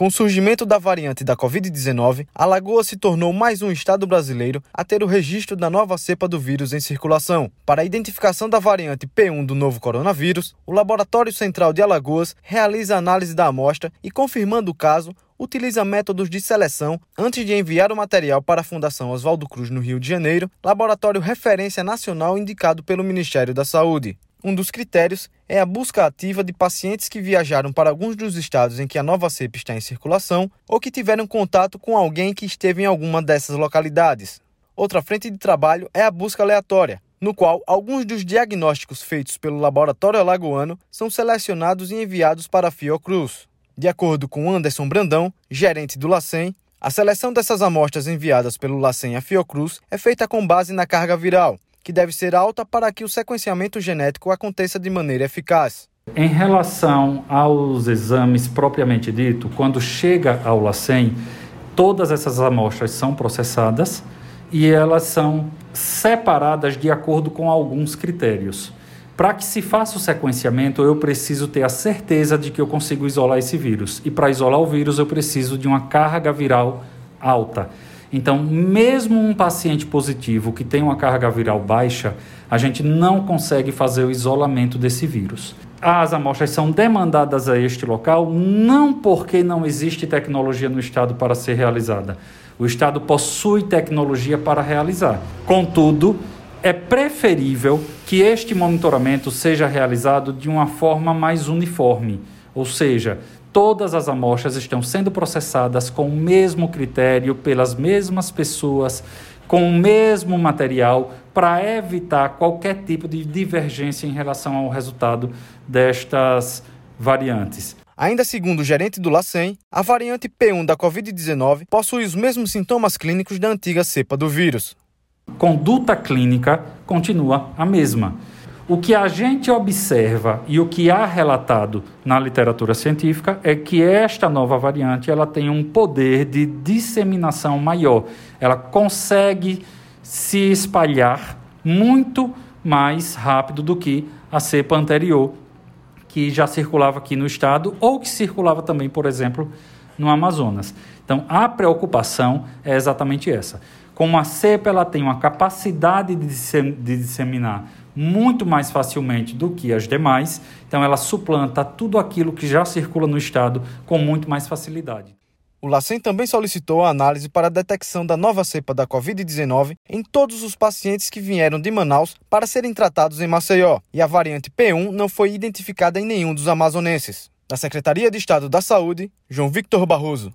Com o surgimento da variante da Covid-19, Alagoas se tornou mais um estado brasileiro a ter o registro da nova cepa do vírus em circulação. Para a identificação da variante P1 do novo coronavírus, o Laboratório Central de Alagoas realiza análise da amostra e, confirmando o caso, utiliza métodos de seleção antes de enviar o material para a Fundação Oswaldo Cruz no Rio de Janeiro, laboratório referência nacional indicado pelo Ministério da Saúde. Um dos critérios é a busca ativa de pacientes que viajaram para alguns dos estados em que a nova cepa está em circulação ou que tiveram contato com alguém que esteve em alguma dessas localidades. Outra frente de trabalho é a busca aleatória, no qual alguns dos diagnósticos feitos pelo laboratório alagoano são selecionados e enviados para a Fiocruz. De acordo com Anderson Brandão, gerente do LACEN, a seleção dessas amostras enviadas pelo LACEN à Fiocruz é feita com base na carga viral, que deve ser alta para que o sequenciamento genético aconteça de maneira eficaz. Em relação aos exames propriamente dito, quando chega ao LACEN, todas essas amostras são processadas e elas são separadas de acordo com alguns critérios. Para que se faça o sequenciamento, eu preciso ter a certeza de que eu consigo isolar esse vírus. E para isolar o vírus, eu preciso de uma carga viral alta. Então, mesmo um paciente positivo que tem uma carga viral baixa, a gente não consegue fazer o isolamento desse vírus. As amostras são demandadas a este local não porque não existe tecnologia no estado para ser realizada. O estado possui tecnologia para realizar. Contudo, é preferível que este monitoramento seja realizado de uma forma mais uniforme, ou seja, todas as amostras estão sendo processadas com o mesmo critério, pelas mesmas pessoas, com o mesmo material, para evitar qualquer tipo de divergência em relação ao resultado destas variantes. Ainda segundo o gerente do LACEN, a variante P1 da Covid-19 possui os mesmos sintomas clínicos da antiga cepa do vírus. Conduta clínica continua a mesma. O que a gente observa e o que há relatado na literatura científica é que esta nova variante ela tem um poder de disseminação maior. Ela consegue se espalhar muito mais rápido do que a cepa anterior, que já circulava aqui no estado ou que circulava também, por exemplo, no Amazonas. Então, a preocupação é exatamente essa. Como a cepa ela tem uma capacidade de disseminar muito mais facilmente do que as demais, então ela suplanta tudo aquilo que já circula no estado com muito mais facilidade. O LACEN também solicitou a análise para a detecção da nova cepa da Covid-19 em todos os pacientes que vieram de Manaus para serem tratados em Maceió, e a variante P1 não foi identificada em nenhum dos amazonenses. Da Secretaria de Estado da Saúde, João Victor Barroso.